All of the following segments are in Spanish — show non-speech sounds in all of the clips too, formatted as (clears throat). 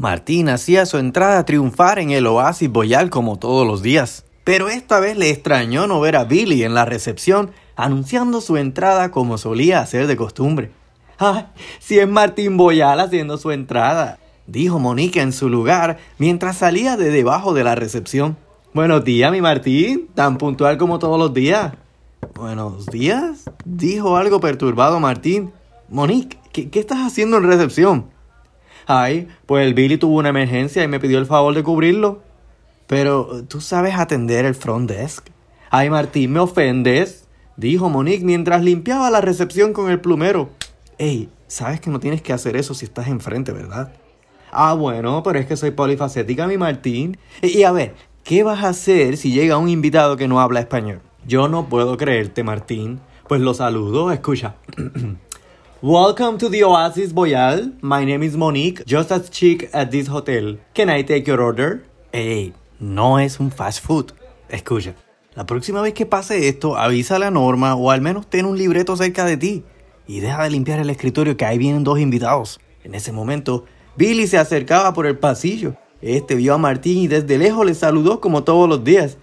Martín hacía su entrada a triunfar en el oasis boyal como todos los días. Pero esta vez le extrañó no ver a Billy en la recepción anunciando su entrada como solía hacer de costumbre. ¡Ay! Si es Martín Boyal haciendo su entrada, dijo Monique en su lugar mientras salía de debajo de la recepción. Buenos días, mi Martín, tan puntual como todos los días. Buenos días, dijo algo perturbado Martín. Monique, ¿qué, qué estás haciendo en recepción? Ay, pues el Billy tuvo una emergencia y me pidió el favor de cubrirlo. Pero tú sabes atender el front desk. Ay, Martín, me ofendes, dijo Monique mientras limpiaba la recepción con el plumero. Ey, sabes que no tienes que hacer eso si estás enfrente, ¿verdad? Ah, bueno, pero es que soy polifacética, mi Martín. Y, y a ver, ¿qué vas a hacer si llega un invitado que no habla español? Yo no puedo creerte, Martín. Pues lo saludo, escucha. (clears throat) Welcome to the Oasis Boyal. My name is Monique, just as chic at this hotel. Can I take your order? Ey, no es un fast food. Escucha, la próxima vez que pase esto, avisa a la norma o al menos ten un libreto cerca de ti. Y deja de limpiar el escritorio que ahí vienen dos invitados. En ese momento, Billy se acercaba por el pasillo. Este vio a Martín y desde lejos le saludó como todos los días.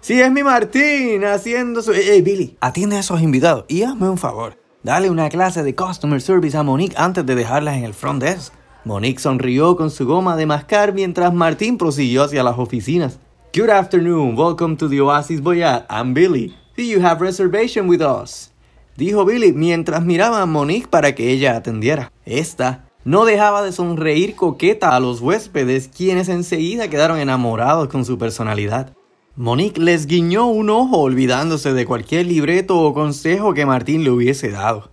Sí, es mi Martín, haciendo su... Ey, Billy, atiende a esos invitados y hazme un favor. Dale una clase de customer service a Monique antes de dejarlas en el front desk. Monique sonrió con su goma de mascar mientras Martín prosiguió hacia las oficinas. Good afternoon, welcome to the Oasis Boyat. I'm Billy. Do you have reservation with us? Dijo Billy mientras miraba a Monique para que ella atendiera. Esta no dejaba de sonreír coqueta a los huéspedes, quienes enseguida quedaron enamorados con su personalidad. Monique les guiñó un ojo olvidándose de cualquier libreto o consejo que Martín le hubiese dado.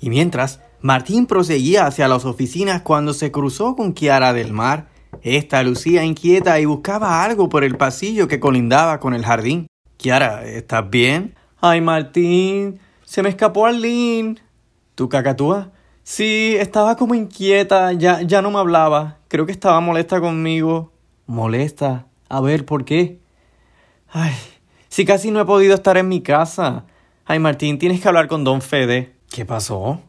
Y mientras, Martín proseguía hacia las oficinas cuando se cruzó con Kiara del Mar. Esta lucía inquieta y buscaba algo por el pasillo que colindaba con el jardín. Kiara, ¿estás bien? Ay, Martín, se me escapó Arlene. ¿Tu cacatúa? Sí, estaba como inquieta, ya, ya no me hablaba. Creo que estaba molesta conmigo. ¿Molesta? A ver, ¿por qué? Ay, si casi no he podido estar en mi casa. Ay, Martín, tienes que hablar con don Fede. ¿Qué pasó?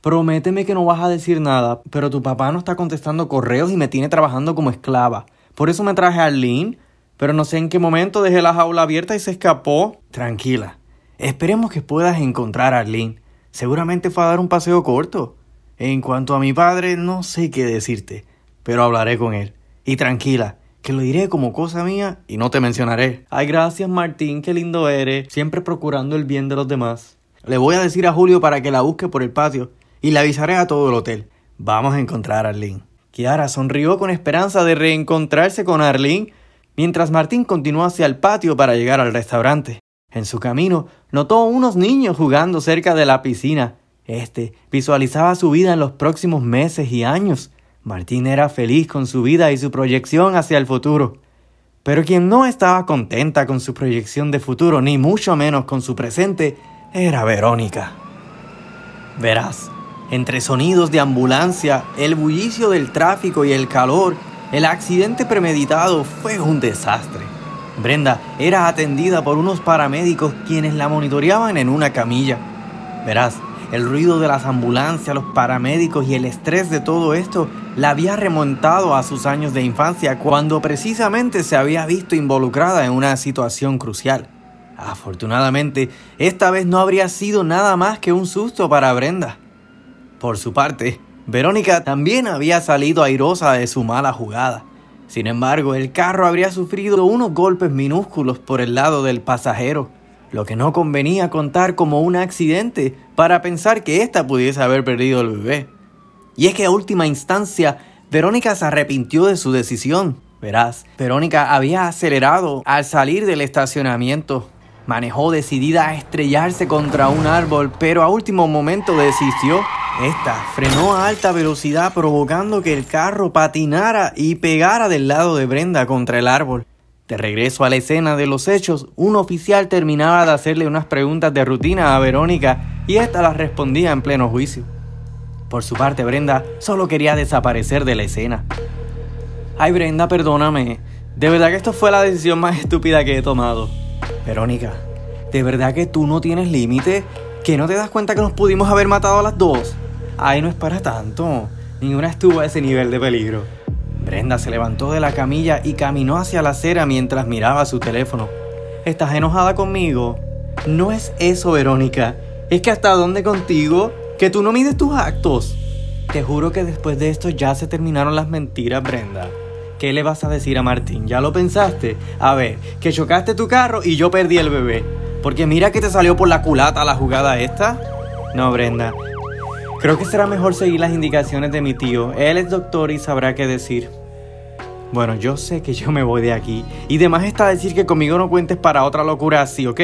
Prométeme que no vas a decir nada, pero tu papá no está contestando correos y me tiene trabajando como esclava. Por eso me traje a Arlene, pero no sé en qué momento dejé la jaula abierta y se escapó. Tranquila. Esperemos que puedas encontrar a Arlene. Seguramente fue a dar un paseo corto. En cuanto a mi padre, no sé qué decirte, pero hablaré con él. Y tranquila, que lo diré como cosa mía y no te mencionaré. Ay, gracias Martín, qué lindo eres, siempre procurando el bien de los demás. Le voy a decir a Julio para que la busque por el patio y le avisaré a todo el hotel. Vamos a encontrar a Arlene. Kiara sonrió con esperanza de reencontrarse con Arlene mientras Martín continuó hacia el patio para llegar al restaurante. En su camino notó unos niños jugando cerca de la piscina. Este visualizaba su vida en los próximos meses y años. Martín era feliz con su vida y su proyección hacia el futuro. Pero quien no estaba contenta con su proyección de futuro, ni mucho menos con su presente, era Verónica. Verás, entre sonidos de ambulancia, el bullicio del tráfico y el calor, el accidente premeditado fue un desastre. Brenda era atendida por unos paramédicos quienes la monitoreaban en una camilla. Verás, el ruido de las ambulancias, los paramédicos y el estrés de todo esto la había remontado a sus años de infancia cuando precisamente se había visto involucrada en una situación crucial. Afortunadamente, esta vez no habría sido nada más que un susto para Brenda. Por su parte, Verónica también había salido airosa de su mala jugada. Sin embargo, el carro habría sufrido unos golpes minúsculos por el lado del pasajero, lo que no convenía contar como un accidente para pensar que ésta pudiese haber perdido el bebé. Y es que a última instancia, Verónica se arrepintió de su decisión. Verás, Verónica había acelerado al salir del estacionamiento. Manejó decidida a estrellarse contra un árbol, pero a último momento desistió. Esta frenó a alta velocidad provocando que el carro patinara y pegara del lado de Brenda contra el árbol. De regreso a la escena de los hechos, un oficial terminaba de hacerle unas preguntas de rutina a Verónica y ésta las respondía en pleno juicio. Por su parte, Brenda solo quería desaparecer de la escena. Ay, Brenda, perdóname. De verdad que esto fue la decisión más estúpida que he tomado. Verónica, ¿de verdad que tú no tienes límite? ¿Que no te das cuenta que nos pudimos haber matado a las dos? Ay, no es para tanto. Ninguna estuvo a ese nivel de peligro. Brenda se levantó de la camilla y caminó hacia la acera mientras miraba su teléfono. ¿Estás enojada conmigo? No es eso, Verónica. Es que hasta dónde contigo, que tú no mides tus actos. Te juro que después de esto ya se terminaron las mentiras, Brenda. ¿Qué le vas a decir a Martín? ¿Ya lo pensaste? A ver, que chocaste tu carro y yo perdí el bebé. Porque mira que te salió por la culata la jugada esta. No, Brenda. Creo que será mejor seguir las indicaciones de mi tío. Él es doctor y sabrá qué decir. Bueno, yo sé que yo me voy de aquí. Y demás está decir que conmigo no cuentes para otra locura así, ¿ok?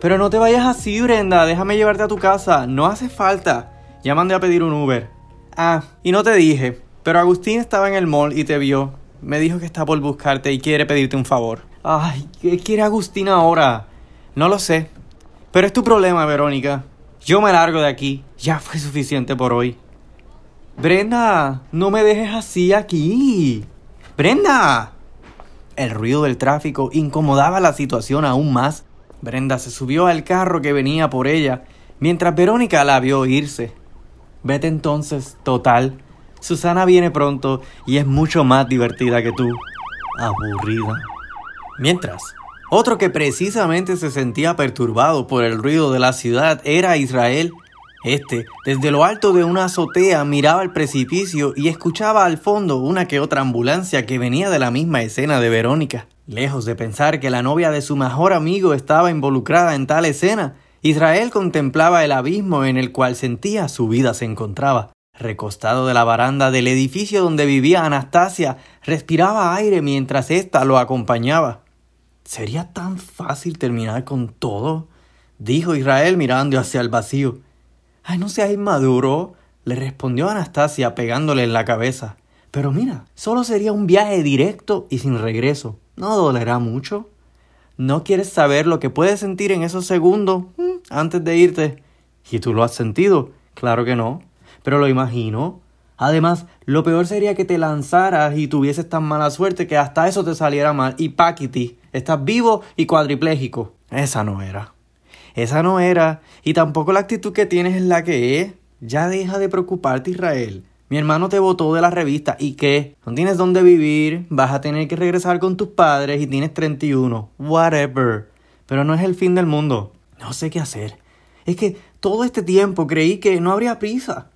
Pero no te vayas así, Brenda. Déjame llevarte a tu casa. No hace falta. Ya mandé a pedir un Uber. Ah, y no te dije, pero Agustín estaba en el mall y te vio. Me dijo que está por buscarte y quiere pedirte un favor. Ay, ¿qué quiere Agustín ahora? No lo sé. Pero es tu problema, Verónica. Yo me largo de aquí. Ya fue suficiente por hoy. Brenda, no me dejes así aquí. Brenda. El ruido del tráfico incomodaba la situación aún más. Brenda se subió al carro que venía por ella, mientras Verónica la vio irse. Vete entonces, total. Susana viene pronto y es mucho más divertida que tú. Aburrida. Mientras, otro que precisamente se sentía perturbado por el ruido de la ciudad era Israel. Este, desde lo alto de una azotea, miraba el precipicio y escuchaba al fondo una que otra ambulancia que venía de la misma escena de Verónica. Lejos de pensar que la novia de su mejor amigo estaba involucrada en tal escena, Israel contemplaba el abismo en el cual sentía su vida se encontraba. Recostado de la baranda del edificio donde vivía Anastasia, respiraba aire mientras ésta lo acompañaba. ¿Sería tan fácil terminar con todo? dijo Israel mirando hacia el vacío. Ay, no seas inmaduro, le respondió Anastasia pegándole en la cabeza. Pero mira, solo sería un viaje directo y sin regreso. No dolerá mucho. ¿No quieres saber lo que puedes sentir en esos segundos mm, antes de irte? ¿Y tú lo has sentido? Claro que no, pero lo imagino. Además, lo peor sería que te lanzaras y tuvieses tan mala suerte que hasta eso te saliera mal. Y Paquiti, estás vivo y cuadripléjico. Esa no era. Esa no era. Y tampoco la actitud que tienes es la que es. Ya deja de preocuparte, Israel. Mi hermano te botó de la revista y qué? No tienes dónde vivir, vas a tener que regresar con tus padres y tienes 31. Whatever. Pero no es el fin del mundo. No sé qué hacer. Es que todo este tiempo creí que no habría prisa,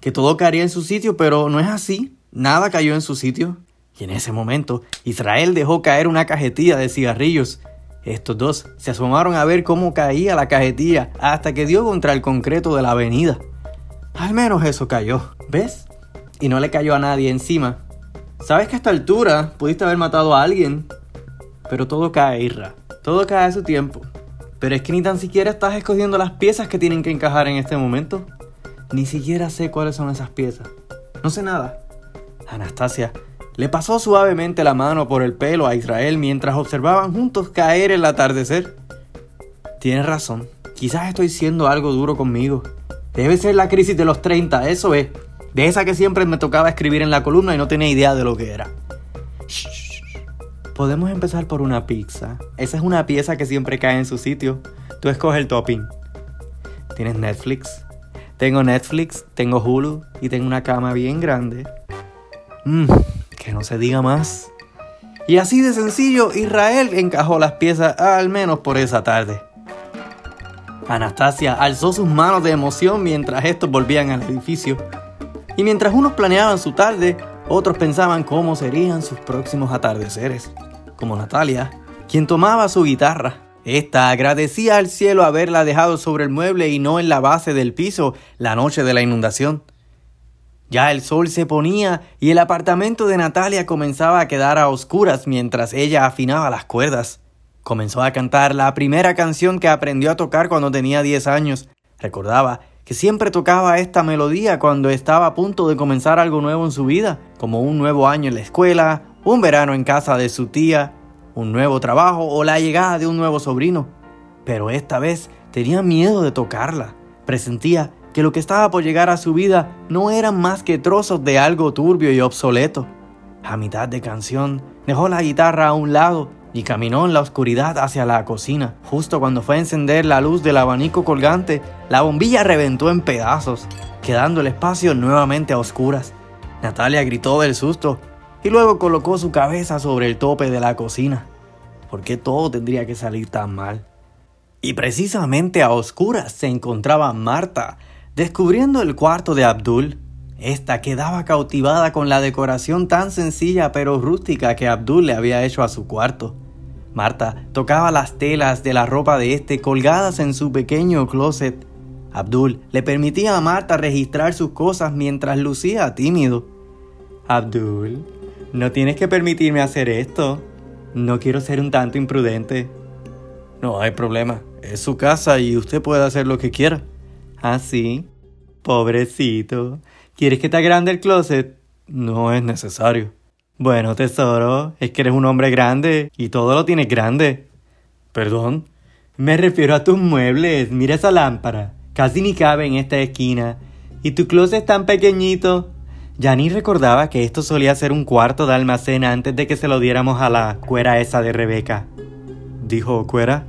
que todo caería en su sitio, pero no es así. Nada cayó en su sitio. Y en ese momento, Israel dejó caer una cajetilla de cigarrillos. Estos dos se asomaron a ver cómo caía la cajetilla hasta que dio contra el concreto de la avenida. Al menos eso cayó. ¿Ves? y no le cayó a nadie encima. Sabes que a esta altura pudiste haber matado a alguien, pero todo cae, Irra. Todo cae a su tiempo. Pero es que ni tan siquiera estás escogiendo las piezas que tienen que encajar en este momento. Ni siquiera sé cuáles son esas piezas. No sé nada. Anastasia le pasó suavemente la mano por el pelo a Israel mientras observaban juntos caer el atardecer. Tienes razón. Quizás estoy siendo algo duro conmigo. Debe ser la crisis de los 30, eso es. De esa que siempre me tocaba escribir en la columna y no tenía idea de lo que era. Podemos empezar por una pizza. Esa es una pieza que siempre cae en su sitio. Tú escoges el topping. ¿Tienes Netflix? Tengo Netflix, tengo Hulu y tengo una cama bien grande. Mmm, que no se diga más. Y así de sencillo, Israel encajó las piezas al menos por esa tarde. Anastasia alzó sus manos de emoción mientras estos volvían al edificio. Y mientras unos planeaban su tarde, otros pensaban cómo serían sus próximos atardeceres. Como Natalia, quien tomaba su guitarra. Esta agradecía al cielo haberla dejado sobre el mueble y no en la base del piso la noche de la inundación. Ya el sol se ponía y el apartamento de Natalia comenzaba a quedar a oscuras mientras ella afinaba las cuerdas. Comenzó a cantar la primera canción que aprendió a tocar cuando tenía 10 años. Recordaba que siempre tocaba esta melodía cuando estaba a punto de comenzar algo nuevo en su vida, como un nuevo año en la escuela, un verano en casa de su tía, un nuevo trabajo o la llegada de un nuevo sobrino. Pero esta vez tenía miedo de tocarla. Presentía que lo que estaba por llegar a su vida no eran más que trozos de algo turbio y obsoleto. A mitad de canción, dejó la guitarra a un lado y caminó en la oscuridad hacia la cocina. Justo cuando fue a encender la luz del abanico colgante, la bombilla reventó en pedazos, quedando el espacio nuevamente a oscuras. Natalia gritó del susto y luego colocó su cabeza sobre el tope de la cocina. ¿Por qué todo tendría que salir tan mal? Y precisamente a oscuras se encontraba Marta, descubriendo el cuarto de Abdul. Esta quedaba cautivada con la decoración tan sencilla pero rústica que Abdul le había hecho a su cuarto. Marta tocaba las telas de la ropa de este colgadas en su pequeño closet. Abdul le permitía a Marta registrar sus cosas mientras lucía tímido. Abdul, no tienes que permitirme hacer esto. No quiero ser un tanto imprudente. No hay problema. Es su casa y usted puede hacer lo que quiera. ¿Ah, sí? Pobrecito. ¿Quieres que te agrande el closet? No es necesario. Bueno, tesoro, es que eres un hombre grande y todo lo tienes grande. ¿Perdón? Me refiero a tus muebles. Mira esa lámpara. Casi ni cabe en esta esquina. Y tu closet es tan pequeñito. Ya ni recordaba que esto solía ser un cuarto de almacén antes de que se lo diéramos a la cuera esa de Rebeca. ¿Dijo cuera?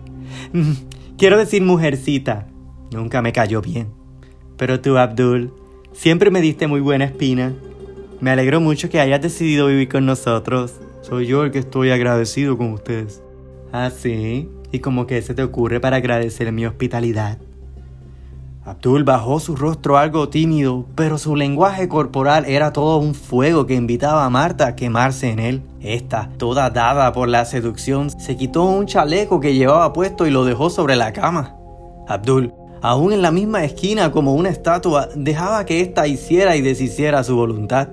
(laughs) Quiero decir mujercita. Nunca me cayó bien. Pero tú, Abdul, siempre me diste muy buena espina. Me alegro mucho que hayas decidido vivir con nosotros. Soy yo el que estoy agradecido con ustedes. ¿Ah, sí? ¿Y como que se te ocurre para agradecer mi hospitalidad? Abdul bajó su rostro algo tímido, pero su lenguaje corporal era todo un fuego que invitaba a Marta a quemarse en él. Esta, toda dada por la seducción, se quitó un chaleco que llevaba puesto y lo dejó sobre la cama. Abdul, aún en la misma esquina como una estatua, dejaba que ésta hiciera y deshiciera su voluntad.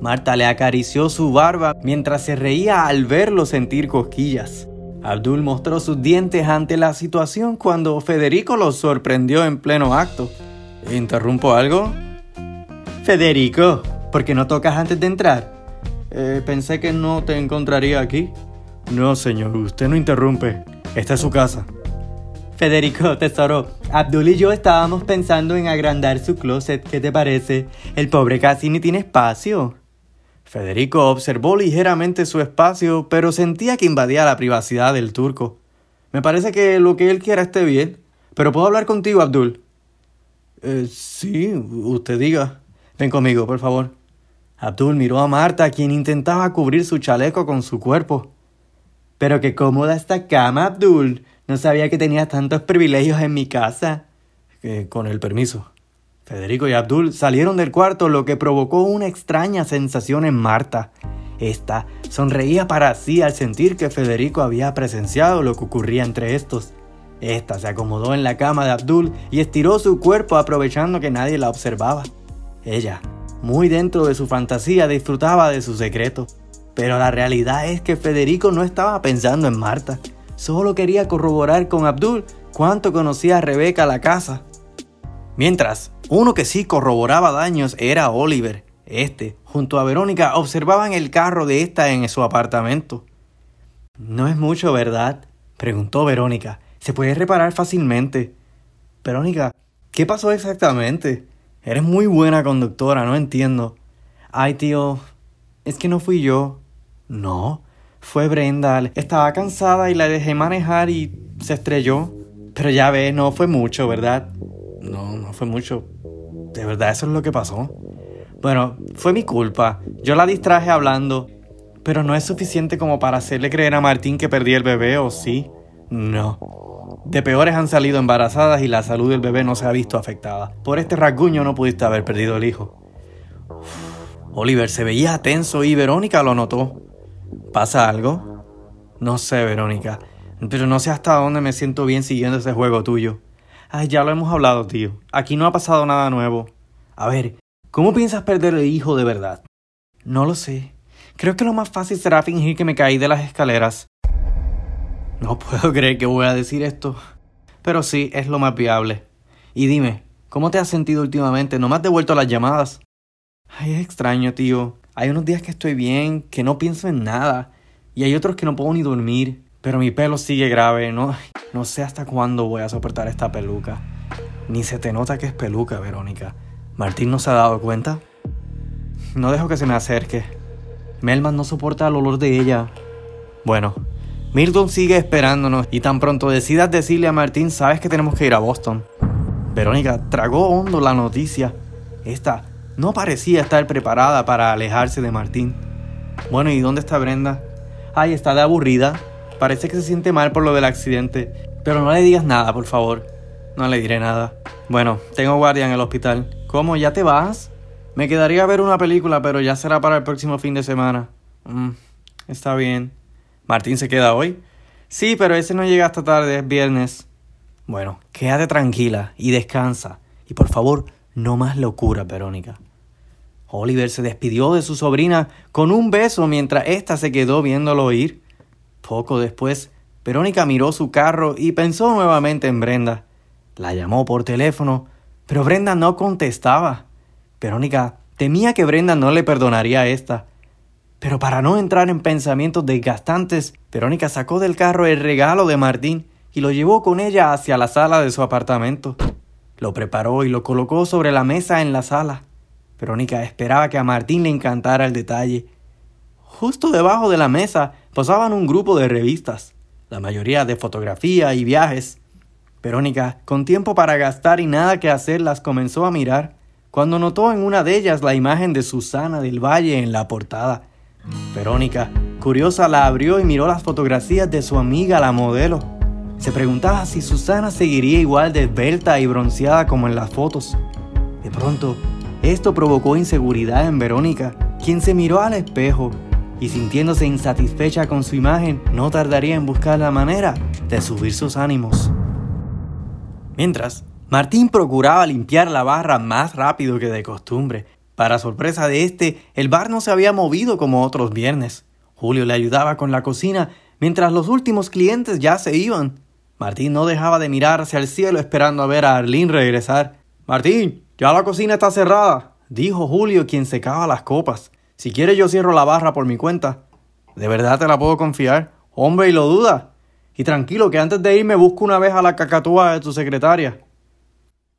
Marta le acarició su barba mientras se reía al verlo sentir cosquillas. Abdul mostró sus dientes ante la situación cuando Federico lo sorprendió en pleno acto. ¿Interrumpo algo? Federico, ¿por qué no tocas antes de entrar? Eh, pensé que no te encontraría aquí. No, señor, usted no interrumpe. Esta es su casa. Federico, tesoro, Abdul y yo estábamos pensando en agrandar su closet. ¿Qué te parece? El pobre casi ni tiene espacio. Federico observó ligeramente su espacio, pero sentía que invadía la privacidad del turco. Me parece que lo que él quiera esté bien, pero puedo hablar contigo, Abdul. Eh, sí, usted diga. Ven conmigo, por favor. Abdul miró a Marta, quien intentaba cubrir su chaleco con su cuerpo. Pero qué cómoda esta cama, Abdul. No sabía que tenías tantos privilegios en mi casa. Eh, con el permiso. Federico y Abdul salieron del cuarto, lo que provocó una extraña sensación en Marta. Esta sonreía para sí al sentir que Federico había presenciado lo que ocurría entre estos. Esta se acomodó en la cama de Abdul y estiró su cuerpo aprovechando que nadie la observaba. Ella, muy dentro de su fantasía, disfrutaba de su secreto. Pero la realidad es que Federico no estaba pensando en Marta. Solo quería corroborar con Abdul cuánto conocía a Rebeca la casa. Mientras, uno que sí corroboraba daños era Oliver. Este, junto a Verónica, observaban el carro de esta en su apartamento. No es mucho, ¿verdad? preguntó Verónica. Se puede reparar fácilmente. Verónica, ¿qué pasó exactamente? Eres muy buena conductora, no entiendo. Ay, tío, es que no fui yo. No, fue Brenda. Estaba cansada y la dejé manejar y se estrelló. Pero ya ves, no fue mucho, ¿verdad? No, no fue mucho. ¿De verdad eso es lo que pasó? Bueno, fue mi culpa. Yo la distraje hablando. Pero no es suficiente como para hacerle creer a Martín que perdí el bebé, ¿o sí? No. De peores han salido embarazadas y la salud del bebé no se ha visto afectada. Por este rasguño no pudiste haber perdido el hijo. Oliver se veía tenso y Verónica lo notó. ¿Pasa algo? No sé, Verónica. Pero no sé hasta dónde me siento bien siguiendo ese juego tuyo. Ay, ya lo hemos hablado, tío. Aquí no ha pasado nada nuevo. A ver, ¿cómo piensas perder el hijo de verdad? No lo sé. Creo que lo más fácil será fingir que me caí de las escaleras. No puedo (laughs) creer que voy a decir esto. Pero sí, es lo más viable. Y dime, ¿cómo te has sentido últimamente? ¿No me has devuelto las llamadas? Ay, es extraño, tío. Hay unos días que estoy bien, que no pienso en nada. Y hay otros que no puedo ni dormir. Pero mi pelo sigue grave, ¿no? No sé hasta cuándo voy a soportar esta peluca. Ni se te nota que es peluca, Verónica. ¿Martín no se ha dado cuenta? No dejo que se me acerque. Melman no soporta el olor de ella. Bueno, Milton sigue esperándonos y tan pronto decidas decirle a Martín, sabes que tenemos que ir a Boston. Verónica tragó hondo la noticia. Esta no parecía estar preparada para alejarse de Martín. Bueno, ¿y dónde está Brenda? Ay, está de aburrida. Parece que se siente mal por lo del accidente. Pero no le digas nada, por favor. No le diré nada. Bueno, tengo guardia en el hospital. ¿Cómo? ¿Ya te vas? Me quedaría a ver una película, pero ya será para el próximo fin de semana. Mm, está bien. ¿Martín se queda hoy? Sí, pero ese no llega hasta tarde, es viernes. Bueno, quédate tranquila y descansa. Y por favor, no más locura, Verónica. Oliver se despidió de su sobrina con un beso mientras ésta se quedó viéndolo ir. Poco después, Verónica miró su carro y pensó nuevamente en Brenda. La llamó por teléfono, pero Brenda no contestaba. Verónica temía que Brenda no le perdonaría a esta. Pero para no entrar en pensamientos desgastantes, Verónica sacó del carro el regalo de Martín y lo llevó con ella hacia la sala de su apartamento. Lo preparó y lo colocó sobre la mesa en la sala. Verónica esperaba que a Martín le encantara el detalle. Justo debajo de la mesa posaban un grupo de revistas, la mayoría de fotografía y viajes. Verónica, con tiempo para gastar y nada que hacer, las comenzó a mirar, cuando notó en una de ellas la imagen de Susana del Valle en la portada. Verónica, curiosa, la abrió y miró las fotografías de su amiga la modelo. Se preguntaba si Susana seguiría igual de esbelta y bronceada como en las fotos. De pronto, esto provocó inseguridad en Verónica, quien se miró al espejo y sintiéndose insatisfecha con su imagen, no tardaría en buscar la manera de subir sus ánimos. Mientras, Martín procuraba limpiar la barra más rápido que de costumbre. Para sorpresa de este, el bar no se había movido como otros viernes. Julio le ayudaba con la cocina mientras los últimos clientes ya se iban. Martín no dejaba de mirar hacia el cielo esperando a ver a Arlene regresar. Martín, ya la cocina está cerrada, dijo Julio quien secaba las copas. Si quieres yo cierro la barra por mi cuenta. ¿De verdad te la puedo confiar? Hombre, y lo duda. Y tranquilo que antes de irme busco una vez a la cacatúa de tu secretaria.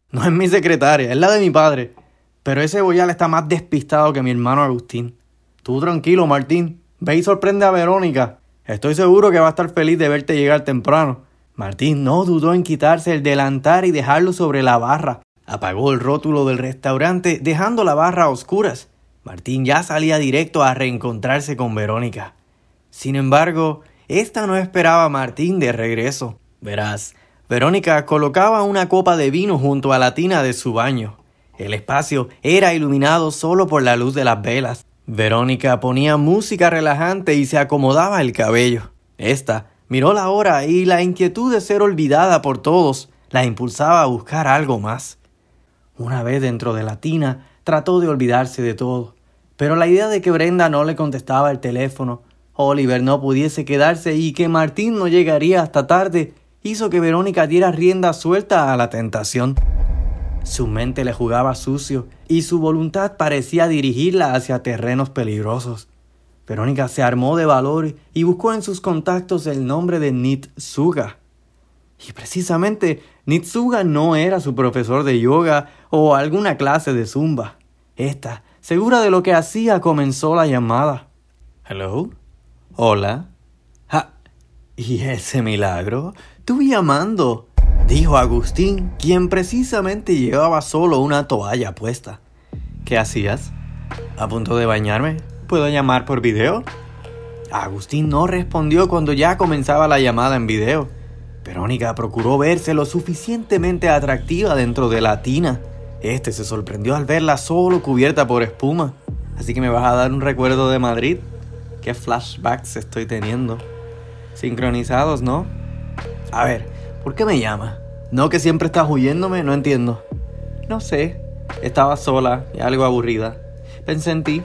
No es mi secretaria, es la de mi padre. Pero ese boyal está más despistado que mi hermano Agustín. Tú tranquilo, Martín. Ve y sorprende a Verónica. Estoy seguro que va a estar feliz de verte llegar temprano. Martín no dudó en quitarse el delantar y dejarlo sobre la barra. Apagó el rótulo del restaurante dejando la barra a oscuras. Martín ya salía directo a reencontrarse con Verónica. Sin embargo, esta no esperaba a Martín de regreso. Verás, Verónica colocaba una copa de vino junto a la tina de su baño. El espacio era iluminado solo por la luz de las velas. Verónica ponía música relajante y se acomodaba el cabello. Esta miró la hora y la inquietud de ser olvidada por todos la impulsaba a buscar algo más. Una vez dentro de la tina, trató de olvidarse de todo, pero la idea de que Brenda no le contestaba el teléfono, Oliver no pudiese quedarse y que Martín no llegaría hasta tarde hizo que Verónica diera rienda suelta a la tentación. Su mente le jugaba sucio y su voluntad parecía dirigirla hacia terrenos peligrosos. Verónica se armó de valor y buscó en sus contactos el nombre de Nitsuga. Y precisamente Nitsuga no era su profesor de yoga o alguna clase de zumba. Esta, segura de lo que hacía, comenzó la llamada. ¿Hello? Hola. Ja. ¿Y ese milagro? Tú llamando, dijo Agustín, quien precisamente llevaba solo una toalla puesta. ¿Qué hacías? ¿A punto de bañarme? ¿Puedo llamar por video? Agustín no respondió cuando ya comenzaba la llamada en video. Verónica procuró verse lo suficientemente atractiva dentro de la tina. Este se sorprendió al verla solo cubierta por espuma. Así que me vas a dar un recuerdo de Madrid. Qué flashbacks estoy teniendo. Sincronizados, ¿no? A ver, ¿por qué me llama? ¿No que siempre estás huyéndome? No entiendo. No sé. Estaba sola y algo aburrida. Pensé en ti.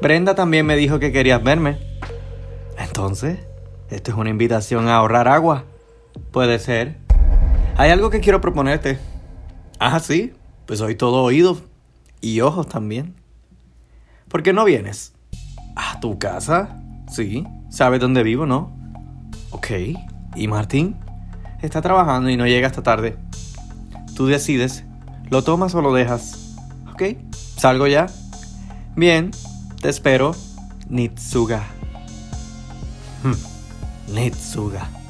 Brenda también me dijo que querías verme. Entonces, ¿esto es una invitación a ahorrar agua? Puede ser. Hay algo que quiero proponerte. Ah, sí. Pues soy todo oídos y ojos también. ¿Por qué no vienes? ¿A tu casa? Sí. ¿Sabes dónde vivo, no? Ok. ¿Y Martín? Está trabajando y no llega hasta tarde. Tú decides. ¿Lo tomas o lo dejas? ¿Ok? ¿Salgo ya? Bien. Te espero. Nitsuga. Hmm. Nitsuga.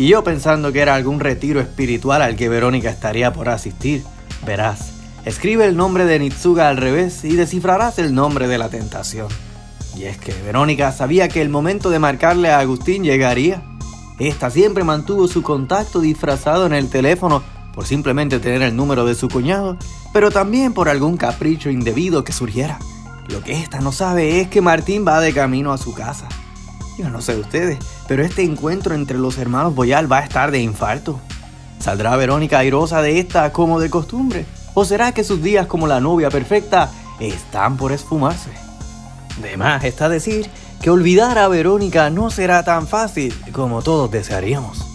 Y yo pensando que era algún retiro espiritual al que Verónica estaría por asistir. Verás, escribe el nombre de Nitsuga al revés y descifrarás el nombre de la tentación. Y es que Verónica sabía que el momento de marcarle a Agustín llegaría. Esta siempre mantuvo su contacto disfrazado en el teléfono por simplemente tener el número de su cuñado, pero también por algún capricho indebido que surgiera. Lo que esta no sabe es que Martín va de camino a su casa. No sé ustedes, pero este encuentro entre los hermanos Boyal va a estar de infarto. ¿Saldrá Verónica airosa de esta como de costumbre? ¿O será que sus días como la novia perfecta están por esfumarse? De más está decir que olvidar a Verónica no será tan fácil como todos desearíamos.